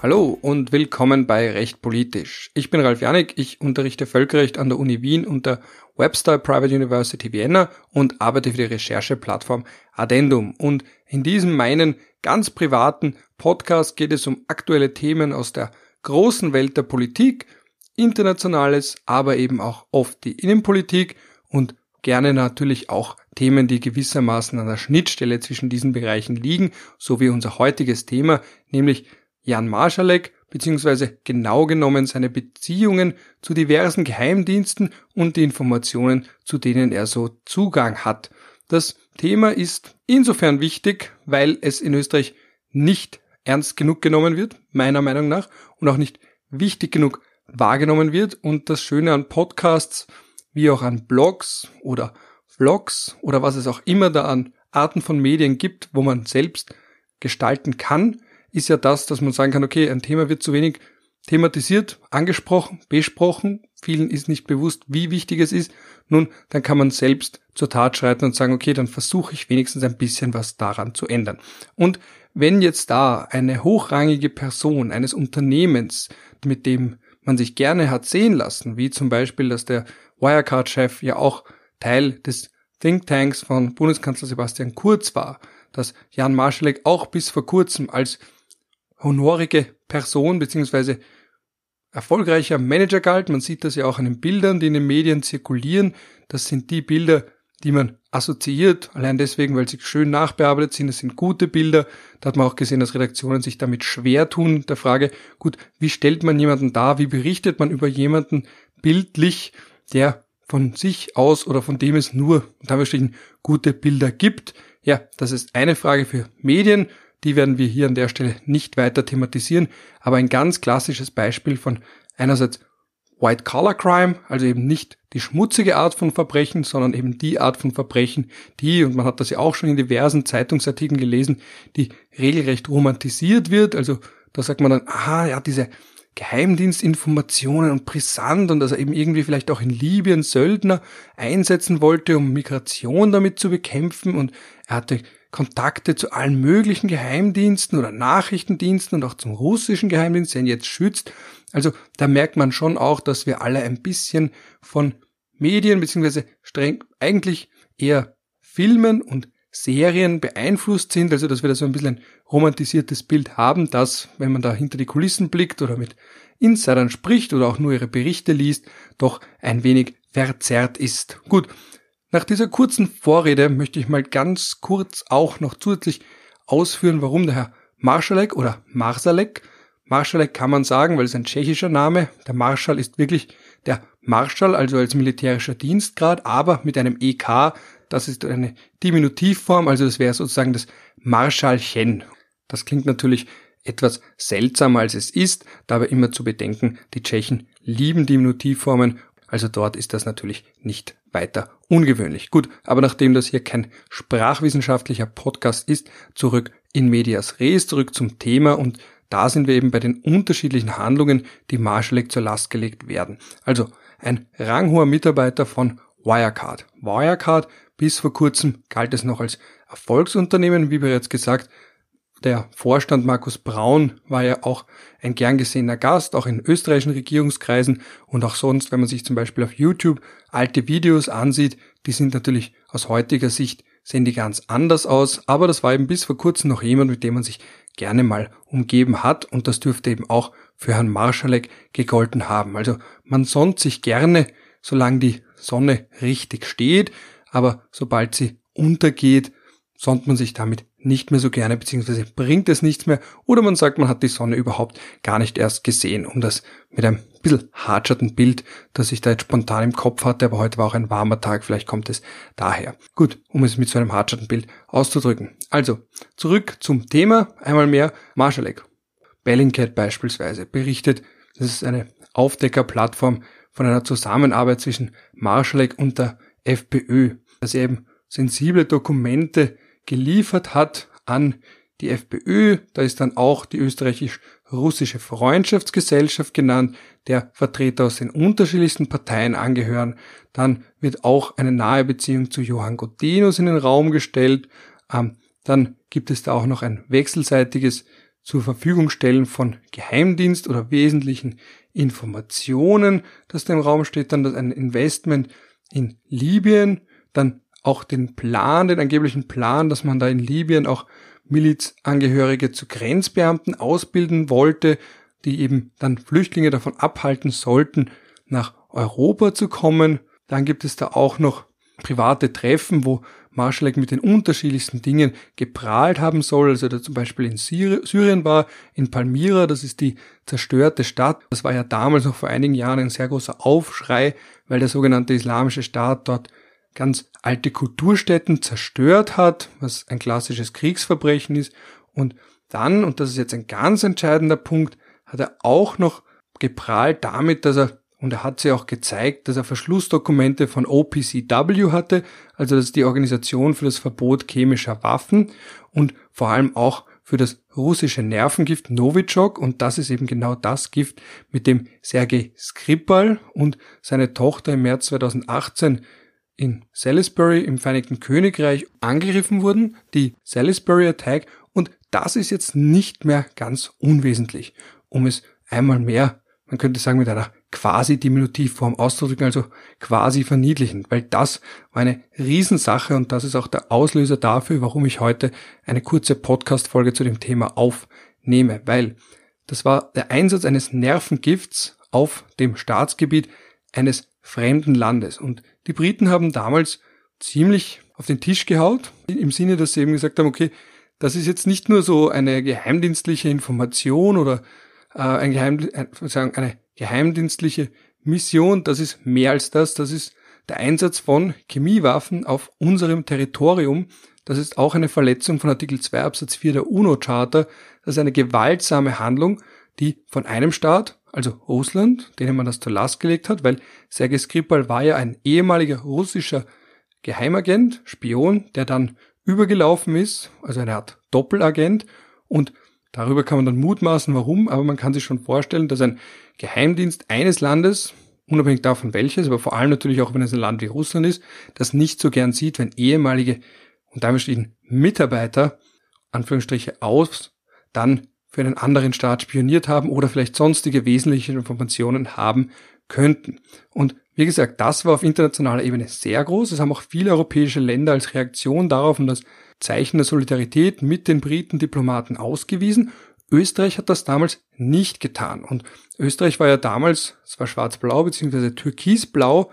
Hallo und willkommen bei Recht Politisch. Ich bin Ralf Janik, ich unterrichte Völkerrecht an der Uni Wien und der Webster Private University Vienna und arbeite für die Rechercheplattform Addendum. Und in diesem meinen ganz privaten Podcast geht es um aktuelle Themen aus der großen Welt der Politik, internationales, aber eben auch oft die Innenpolitik und gerne natürlich auch Themen, die gewissermaßen an der Schnittstelle zwischen diesen Bereichen liegen, so wie unser heutiges Thema, nämlich Jan Marschalek beziehungsweise genau genommen seine Beziehungen zu diversen Geheimdiensten und die Informationen, zu denen er so Zugang hat. Das Thema ist insofern wichtig, weil es in Österreich nicht ernst genug genommen wird, meiner Meinung nach, und auch nicht wichtig genug wahrgenommen wird. Und das Schöne an Podcasts, wie auch an Blogs oder Vlogs oder was es auch immer da an Arten von Medien gibt, wo man selbst gestalten kann, ist ja das, dass man sagen kann, okay, ein Thema wird zu wenig thematisiert, angesprochen, besprochen, vielen ist nicht bewusst, wie wichtig es ist. Nun, dann kann man selbst zur Tat schreiten und sagen, okay, dann versuche ich wenigstens ein bisschen was daran zu ändern. Und wenn jetzt da eine hochrangige Person eines Unternehmens, mit dem man sich gerne hat sehen lassen, wie zum Beispiel, dass der Wirecard-Chef ja auch Teil des Thinktanks von Bundeskanzler Sebastian Kurz war, dass Jan Marschalek auch bis vor kurzem als honorige Person beziehungsweise erfolgreicher Manager galt. Man sieht das ja auch an den Bildern, die in den Medien zirkulieren. Das sind die Bilder, die man assoziiert, allein deswegen, weil sie schön nachbearbeitet sind. Es sind gute Bilder. Da hat man auch gesehen, dass Redaktionen sich damit schwer tun. Der Frage, gut, wie stellt man jemanden dar? Wie berichtet man über jemanden bildlich, der von sich aus oder von dem es nur, da gute Bilder gibt? Ja, das ist eine Frage für Medien. Die werden wir hier an der Stelle nicht weiter thematisieren, aber ein ganz klassisches Beispiel von einerseits White Collar Crime, also eben nicht die schmutzige Art von Verbrechen, sondern eben die Art von Verbrechen, die, und man hat das ja auch schon in diversen Zeitungsartikeln gelesen, die regelrecht romantisiert wird. Also da sagt man dann, aha, ja, diese Geheimdienstinformationen und brisant und dass er eben irgendwie vielleicht auch in Libyen Söldner einsetzen wollte, um Migration damit zu bekämpfen und er hatte Kontakte zu allen möglichen Geheimdiensten oder Nachrichtendiensten und auch zum russischen Geheimdienst, der ihn jetzt schützt. Also da merkt man schon auch, dass wir alle ein bisschen von Medien beziehungsweise streng eigentlich eher Filmen und Serien beeinflusst sind, also dass wir da so ein bisschen ein romantisiertes Bild haben, dass, wenn man da hinter die Kulissen blickt oder mit Insidern spricht oder auch nur ihre Berichte liest, doch ein wenig verzerrt ist. Gut, nach dieser kurzen Vorrede möchte ich mal ganz kurz auch noch zusätzlich ausführen, warum der Herr Marschalek oder Marsalek, Marschalek kann man sagen, weil es ein tschechischer Name, der Marschall ist wirklich der Marschall, also als militärischer Dienstgrad, aber mit einem EK, das ist eine Diminutivform, also das wäre sozusagen das Marschallchen. Das klingt natürlich etwas seltsamer als es ist, dabei immer zu bedenken, die Tschechen lieben Diminutivformen also dort ist das natürlich nicht weiter ungewöhnlich. Gut, aber nachdem das hier kein sprachwissenschaftlicher Podcast ist, zurück in medias res, zurück zum Thema und da sind wir eben bei den unterschiedlichen Handlungen, die Marschalek zur Last gelegt werden. Also ein ranghoher Mitarbeiter von Wirecard. Wirecard bis vor kurzem galt es noch als Erfolgsunternehmen, wie bereits gesagt, der Vorstand Markus Braun war ja auch ein gern gesehener Gast, auch in österreichischen Regierungskreisen und auch sonst, wenn man sich zum Beispiel auf YouTube alte Videos ansieht, die sind natürlich aus heutiger Sicht, sehen die ganz anders aus, aber das war eben bis vor kurzem noch jemand, mit dem man sich gerne mal umgeben hat und das dürfte eben auch für Herrn Marschalek gegolten haben. Also man sonnt sich gerne, solange die Sonne richtig steht, aber sobald sie untergeht, sonnt man sich damit nicht mehr so gerne, beziehungsweise bringt es nichts mehr, oder man sagt, man hat die Sonne überhaupt gar nicht erst gesehen, um das mit einem bisschen hartschatten Bild, das ich da jetzt spontan im Kopf hatte, aber heute war auch ein warmer Tag, vielleicht kommt es daher. Gut, um es mit so einem hartschatten Bild auszudrücken. Also, zurück zum Thema, einmal mehr, Marshallek. Bellingcat beispielsweise berichtet, das ist eine Aufdeckerplattform von einer Zusammenarbeit zwischen Marshallek und der FPÖ, dass eben sensible Dokumente geliefert hat an die FPÖ. Da ist dann auch die österreichisch-russische Freundschaftsgesellschaft genannt, der Vertreter aus den unterschiedlichsten Parteien angehören. Dann wird auch eine nahe Beziehung zu Johann Godinus in den Raum gestellt. Ähm, dann gibt es da auch noch ein wechselseitiges zur Verfügung stellen von Geheimdienst oder wesentlichen Informationen, das da im Raum steht, dann ein Investment in Libyen, dann auch den Plan, den angeblichen Plan, dass man da in Libyen auch Milizangehörige zu Grenzbeamten ausbilden wollte, die eben dann Flüchtlinge davon abhalten sollten, nach Europa zu kommen. Dann gibt es da auch noch private Treffen, wo Marschalek mit den unterschiedlichsten Dingen geprahlt haben soll. Also da zum Beispiel in Syrien war, in Palmyra, das ist die zerstörte Stadt. Das war ja damals noch vor einigen Jahren ein sehr großer Aufschrei, weil der sogenannte Islamische Staat dort ganz alte Kulturstätten zerstört hat, was ein klassisches Kriegsverbrechen ist. Und dann, und das ist jetzt ein ganz entscheidender Punkt, hat er auch noch geprahlt damit, dass er und er hat sie auch gezeigt, dass er Verschlussdokumente von OPCW hatte, also das ist die Organisation für das Verbot chemischer Waffen und vor allem auch für das russische Nervengift Novichok und das ist eben genau das Gift, mit dem Sergei Skripal und seine Tochter im März 2018 in Salisbury im Vereinigten Königreich angegriffen wurden, die Salisbury Attack und das ist jetzt nicht mehr ganz unwesentlich, um es einmal mehr, man könnte sagen mit einer quasi Diminutivform auszudrücken, also quasi verniedlichen, weil das war eine Riesensache und das ist auch der Auslöser dafür, warum ich heute eine kurze Podcast-Folge zu dem Thema aufnehme, weil das war der Einsatz eines Nervengifts auf dem Staatsgebiet eines fremden Landes und die Briten haben damals ziemlich auf den Tisch gehaut, im Sinne, dass sie eben gesagt haben, okay, das ist jetzt nicht nur so eine geheimdienstliche Information oder äh, ein Geheim, äh, sagen, eine geheimdienstliche Mission, das ist mehr als das, das ist der Einsatz von Chemiewaffen auf unserem Territorium. Das ist auch eine Verletzung von Artikel 2 Absatz 4 der UNO-Charta. Das ist eine gewaltsame Handlung, die von einem Staat, also Russland, denen man das zur Last gelegt hat, weil Sergei Skripal war ja ein ehemaliger russischer Geheimagent, Spion, der dann übergelaufen ist, also eine Art Doppelagent. Und Darüber kann man dann mutmaßen, warum, aber man kann sich schon vorstellen, dass ein Geheimdienst eines Landes, unabhängig davon welches, aber vor allem natürlich auch wenn es ein Land wie Russland ist, das nicht so gern sieht, wenn ehemalige und damit stehen Mitarbeiter, Anführungsstriche aus, dann für einen anderen Staat spioniert haben oder vielleicht sonstige wesentliche Informationen haben könnten. Und wie gesagt, das war auf internationaler Ebene sehr groß. Es haben auch viele europäische Länder als Reaktion darauf und das Zeichen der Solidarität mit den Briten-Diplomaten ausgewiesen. Österreich hat das damals nicht getan. Und Österreich war ja damals, es war schwarz-blau bzw. türkisblau,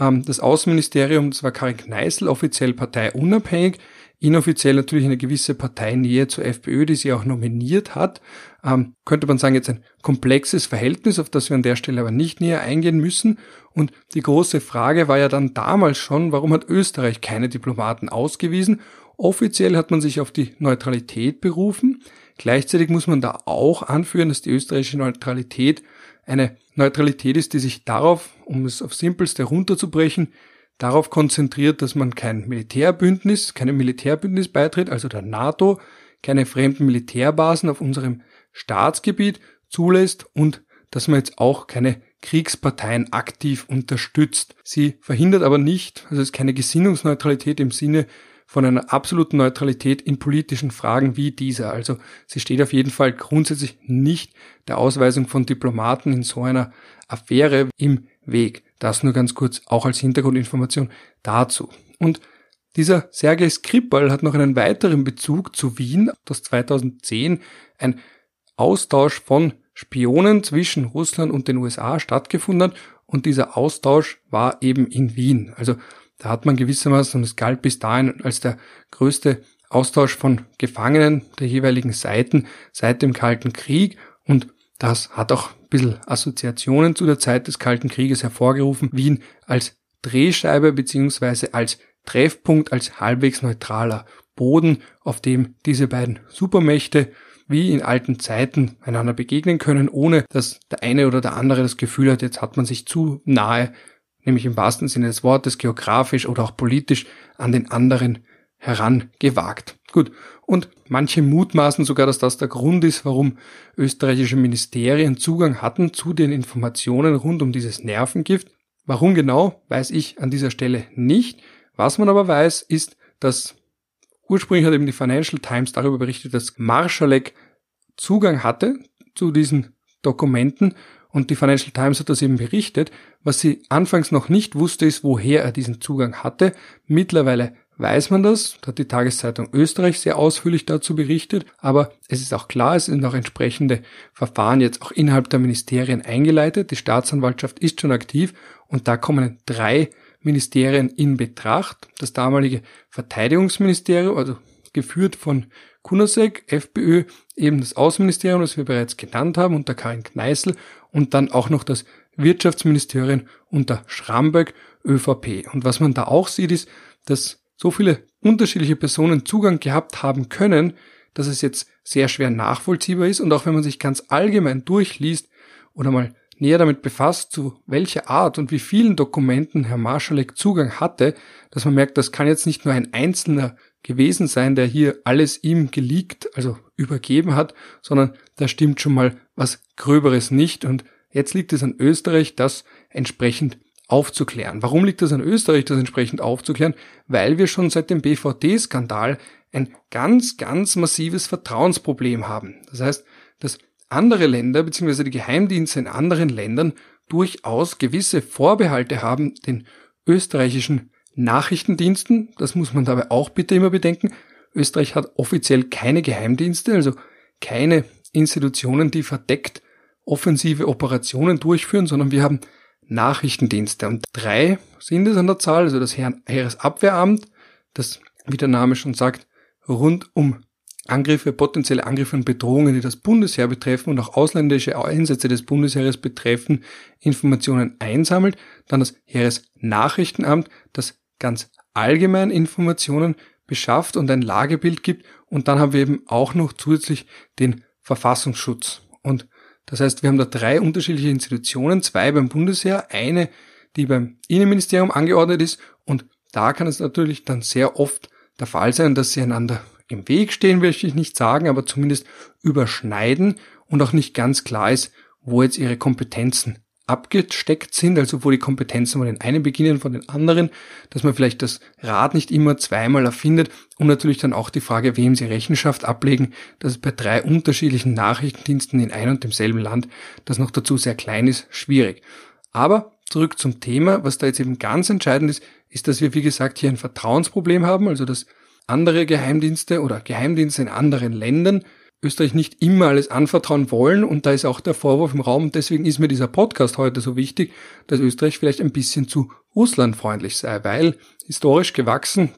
ähm, das Außenministerium, das war Karin Kneißl, offiziell parteiunabhängig, inoffiziell natürlich eine gewisse Parteinähe zur FPÖ, die sie auch nominiert hat. Ähm, könnte man sagen, jetzt ein komplexes Verhältnis, auf das wir an der Stelle aber nicht näher eingehen müssen. Und die große Frage war ja dann damals schon, warum hat Österreich keine Diplomaten ausgewiesen Offiziell hat man sich auf die Neutralität berufen. Gleichzeitig muss man da auch anführen, dass die österreichische Neutralität eine Neutralität ist, die sich darauf, um es auf simpelste runterzubrechen, darauf konzentriert, dass man kein Militärbündnis, keinem Militärbündnis beitritt, also der NATO, keine fremden Militärbasen auf unserem Staatsgebiet zulässt und dass man jetzt auch keine Kriegsparteien aktiv unterstützt. Sie verhindert aber nicht, also es ist keine Gesinnungsneutralität im Sinne von einer absoluten Neutralität in politischen Fragen wie dieser. Also sie steht auf jeden Fall grundsätzlich nicht der Ausweisung von Diplomaten in so einer Affäre im Weg. Das nur ganz kurz auch als Hintergrundinformation dazu. Und dieser Sergei Skripal hat noch einen weiteren Bezug zu Wien, das 2010 ein Austausch von Spionen zwischen Russland und den USA stattgefunden hat und dieser Austausch war eben in Wien. Also da hat man gewissermaßen, und es galt bis dahin als der größte Austausch von Gefangenen der jeweiligen Seiten seit dem Kalten Krieg und das hat auch bisschen Assoziationen zu der Zeit des Kalten Krieges hervorgerufen. Wien als Drehscheibe beziehungsweise als Treffpunkt, als halbwegs neutraler Boden, auf dem diese beiden Supermächte wie in alten Zeiten einander begegnen können, ohne dass der eine oder der andere das Gefühl hat, jetzt hat man sich zu nahe nämlich im wahrsten Sinne des Wortes geografisch oder auch politisch an den anderen herangewagt. Gut, und manche mutmaßen sogar, dass das der Grund ist, warum österreichische Ministerien Zugang hatten zu den Informationen rund um dieses Nervengift. Warum genau, weiß ich an dieser Stelle nicht. Was man aber weiß, ist, dass ursprünglich hat eben die Financial Times darüber berichtet, dass Marschalek Zugang hatte zu diesen Dokumenten und die Financial Times hat das eben berichtet. Was sie anfangs noch nicht wusste, ist, woher er diesen Zugang hatte. Mittlerweile weiß man das, da hat die Tageszeitung Österreich sehr ausführlich dazu berichtet, aber es ist auch klar, es sind auch entsprechende Verfahren jetzt auch innerhalb der Ministerien eingeleitet. Die Staatsanwaltschaft ist schon aktiv und da kommen drei Ministerien in Betracht. Das damalige Verteidigungsministerium, also geführt von Kunasek, FPÖ, eben das Außenministerium, das wir bereits genannt haben, unter Karin Kneißl und dann auch noch das Wirtschaftsministerium unter Schramberg, ÖVP. Und was man da auch sieht, ist, dass so viele unterschiedliche Personen Zugang gehabt haben können, dass es jetzt sehr schwer nachvollziehbar ist. Und auch wenn man sich ganz allgemein durchliest oder mal näher damit befasst, zu welcher Art und wie vielen Dokumenten Herr Marschalek Zugang hatte, dass man merkt, das kann jetzt nicht nur ein einzelner gewesen sein, der hier alles ihm geleakt, also übergeben hat, sondern da stimmt schon mal was Gröberes nicht. Und jetzt liegt es an Österreich, das entsprechend aufzuklären. Warum liegt es an Österreich, das entsprechend aufzuklären? Weil wir schon seit dem BVD-Skandal ein ganz, ganz massives Vertrauensproblem haben. Das heißt, dass andere Länder bzw. die Geheimdienste in anderen Ländern durchaus gewisse Vorbehalte haben, den österreichischen Nachrichtendiensten, das muss man dabei auch bitte immer bedenken, Österreich hat offiziell keine Geheimdienste, also keine Institutionen, die verdeckt offensive Operationen durchführen, sondern wir haben Nachrichtendienste. Und drei sind es an der Zahl, also das Heeresabwehramt, das, wie der Name schon sagt, rund um Angriffe, potenzielle Angriffe und Bedrohungen, die das Bundesheer betreffen und auch ausländische Einsätze des Bundesheeres betreffen, Informationen einsammelt. Dann das Heeresnachrichtenamt, das ganz allgemein Informationen beschafft und ein Lagebild gibt. Und dann haben wir eben auch noch zusätzlich den Verfassungsschutz. Und das heißt, wir haben da drei unterschiedliche Institutionen, zwei beim Bundesheer, eine, die beim Innenministerium angeordnet ist. Und da kann es natürlich dann sehr oft der Fall sein, dass sie einander im Weg stehen, möchte ich nicht sagen, aber zumindest überschneiden und auch nicht ganz klar ist, wo jetzt ihre Kompetenzen abgesteckt sind, also wo die Kompetenzen von den einen beginnen, von den anderen, dass man vielleicht das Rad nicht immer zweimal erfindet und natürlich dann auch die Frage, wem sie Rechenschaft ablegen, dass es bei drei unterschiedlichen Nachrichtendiensten in ein und demselben Land, das noch dazu sehr klein ist, schwierig. Aber zurück zum Thema, was da jetzt eben ganz entscheidend ist, ist, dass wir, wie gesagt, hier ein Vertrauensproblem haben, also dass andere Geheimdienste oder Geheimdienste in anderen Ländern Österreich nicht immer alles anvertrauen wollen und da ist auch der Vorwurf im Raum deswegen ist mir dieser Podcast heute so wichtig, dass Österreich vielleicht ein bisschen zu russlandfreundlich sei, weil historisch gewachsen,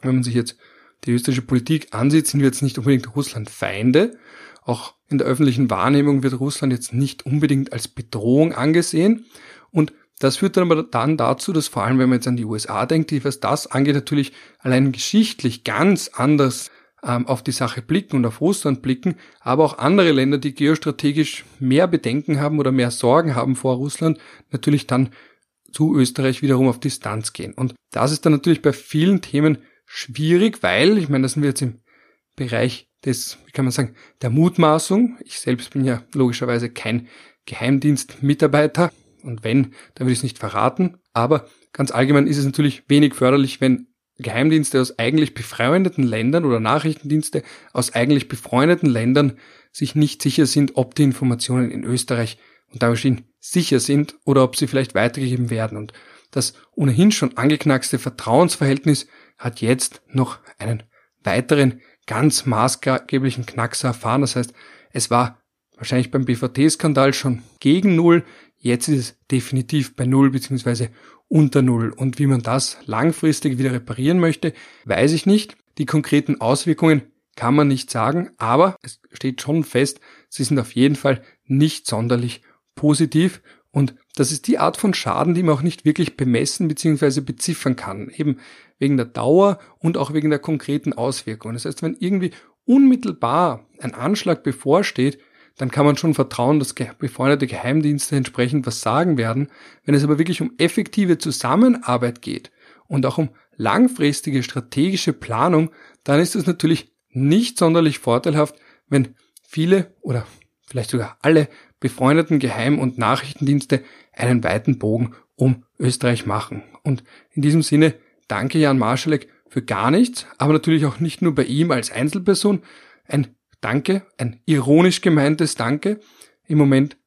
wenn man sich jetzt die österreichische Politik ansieht, sind wir jetzt nicht unbedingt Russlandfeinde. Auch in der öffentlichen Wahrnehmung wird Russland jetzt nicht unbedingt als Bedrohung angesehen und das führt dann aber dann dazu, dass vor allem, wenn man jetzt an die USA denkt, die was das angeht, natürlich allein geschichtlich ganz anders ähm, auf die Sache blicken und auf Russland blicken, aber auch andere Länder, die geostrategisch mehr Bedenken haben oder mehr Sorgen haben vor Russland, natürlich dann zu Österreich wiederum auf Distanz gehen. Und das ist dann natürlich bei vielen Themen schwierig, weil, ich meine, das sind wir jetzt im Bereich des, wie kann man sagen, der Mutmaßung. Ich selbst bin ja logischerweise kein Geheimdienstmitarbeiter und wenn, dann würde ich es nicht verraten. Aber ganz allgemein ist es natürlich wenig förderlich, wenn Geheimdienste aus eigentlich befreundeten Ländern oder Nachrichtendienste aus eigentlich befreundeten Ländern sich nicht sicher sind, ob die Informationen in Österreich und damit sicher sind oder ob sie vielleicht weitergegeben werden. Und das ohnehin schon angeknackste Vertrauensverhältnis hat jetzt noch einen weiteren ganz maßgeblichen Knackser erfahren. Das heißt, es war wahrscheinlich beim BVT-Skandal schon gegen Null. Jetzt ist es definitiv bei Null beziehungsweise unter Null. Und wie man das langfristig wieder reparieren möchte, weiß ich nicht. Die konkreten Auswirkungen kann man nicht sagen, aber es steht schon fest, sie sind auf jeden Fall nicht sonderlich positiv und das ist die Art von Schaden, die man auch nicht wirklich bemessen bzw. beziffern kann, eben wegen der Dauer und auch wegen der konkreten Auswirkungen. Das heißt, wenn irgendwie unmittelbar ein Anschlag bevorsteht, dann kann man schon vertrauen, dass befreundete Geheimdienste entsprechend was sagen werden. Wenn es aber wirklich um effektive Zusammenarbeit geht und auch um langfristige strategische Planung, dann ist es natürlich nicht sonderlich vorteilhaft, wenn viele oder vielleicht sogar alle befreundeten Geheim- und Nachrichtendienste einen weiten Bogen um Österreich machen. Und in diesem Sinne danke Jan Marschalek für gar nichts, aber natürlich auch nicht nur bei ihm als Einzelperson. Ein Danke, ein ironisch gemeintes Danke. Im Moment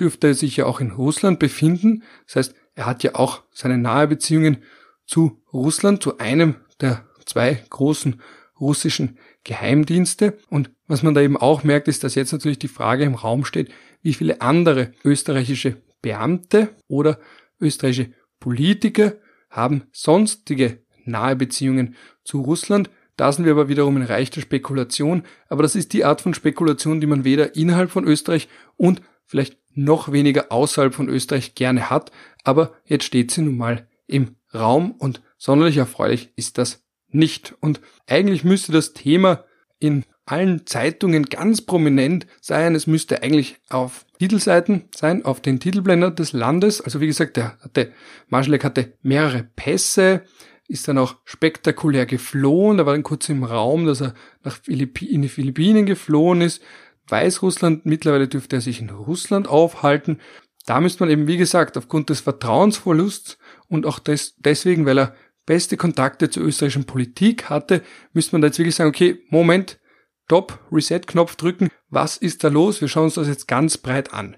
dürfte er sich ja auch in Russland befinden. Das heißt, er hat ja auch seine nahe Beziehungen zu Russland, zu einem der zwei großen russischen Geheimdienste. Und was man da eben auch merkt, ist, dass jetzt natürlich die Frage im Raum steht, wie viele andere österreichische Beamte oder österreichische Politiker haben sonstige nahe Beziehungen zu Russland. Da sind wir aber wiederum in Reich der Spekulation. Aber das ist die Art von Spekulation, die man weder innerhalb von Österreich und vielleicht noch weniger außerhalb von Österreich gerne hat. Aber jetzt steht sie nun mal im Raum und sonderlich erfreulich ist das nicht. Und eigentlich müsste das Thema in allen Zeitungen ganz prominent sein. Es müsste eigentlich auf Titelseiten sein, auf den Titelblendern des Landes. Also wie gesagt, der hatte, Marschalek hatte mehrere Pässe, ist dann auch spektakulär geflohen. Da war dann kurz im Raum, dass er nach Philippi in die Philippinen geflohen ist. Weißrussland, mittlerweile dürfte er sich in Russland aufhalten. Da müsste man eben, wie gesagt, aufgrund des Vertrauensverlusts und auch des, deswegen, weil er beste Kontakte zur österreichischen Politik hatte, müsste man da jetzt wirklich sagen, okay, Moment, Top, Reset-Knopf drücken, was ist da los? Wir schauen uns das jetzt ganz breit an.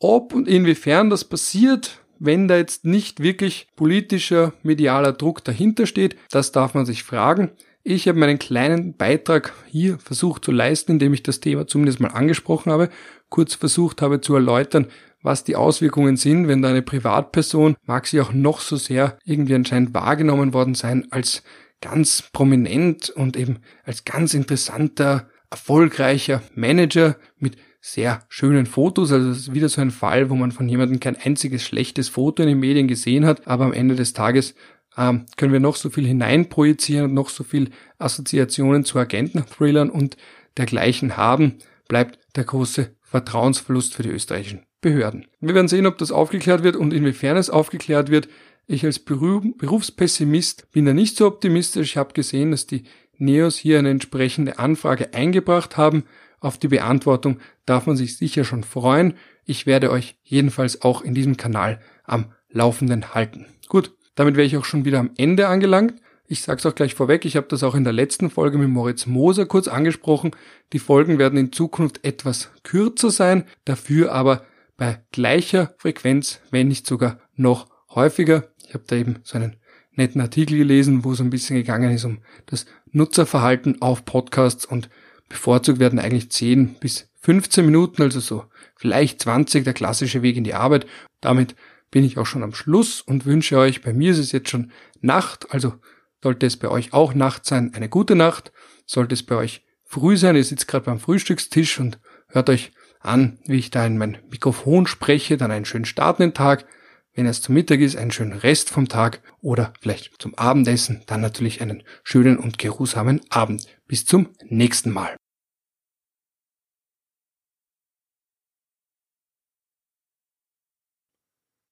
Ob und inwiefern das passiert, wenn da jetzt nicht wirklich politischer, medialer Druck dahinter steht, das darf man sich fragen. Ich habe meinen kleinen Beitrag hier versucht zu leisten, indem ich das Thema zumindest mal angesprochen habe, kurz versucht habe zu erläutern, was die Auswirkungen sind, wenn da eine Privatperson, mag sie auch noch so sehr irgendwie anscheinend wahrgenommen worden sein, als ganz prominent und eben als ganz interessanter, erfolgreicher Manager mit sehr schönen Fotos. Also es ist wieder so ein Fall, wo man von jemandem kein einziges schlechtes Foto in den Medien gesehen hat, aber am Ende des Tages ähm, können wir noch so viel hineinprojizieren und noch so viel Assoziationen zu Agenten-Thrillern und dergleichen haben, bleibt der große Vertrauensverlust für die österreichischen Behörden. Wir werden sehen, ob das aufgeklärt wird und inwiefern es aufgeklärt wird. Ich als Berufspessimist bin da nicht so optimistisch. Ich habe gesehen, dass die Neos hier eine entsprechende Anfrage eingebracht haben. Auf die Beantwortung darf man sich sicher schon freuen. Ich werde euch jedenfalls auch in diesem Kanal am Laufenden halten. Gut, damit wäre ich auch schon wieder am Ende angelangt. Ich sage es auch gleich vorweg, ich habe das auch in der letzten Folge mit Moritz Moser kurz angesprochen. Die Folgen werden in Zukunft etwas kürzer sein, dafür aber bei gleicher Frequenz, wenn nicht sogar noch häufiger. Ich habe da eben so einen netten Artikel gelesen, wo es ein bisschen gegangen ist um das Nutzerverhalten auf Podcasts und bevorzugt werden eigentlich 10 bis 15 Minuten, also so vielleicht 20, der klassische Weg in die Arbeit. Damit bin ich auch schon am Schluss und wünsche euch, bei mir ist es jetzt schon Nacht, also sollte es bei euch auch Nacht sein, eine gute Nacht. Sollte es bei euch früh sein, ihr sitzt gerade beim Frühstückstisch und hört euch an, wie ich da in mein Mikrofon spreche, dann einen schönen Start in den Tag. Wenn es zum Mittag ist, einen schönen Rest vom Tag oder vielleicht zum Abendessen, dann natürlich einen schönen und geruhsamen Abend. Bis zum nächsten Mal.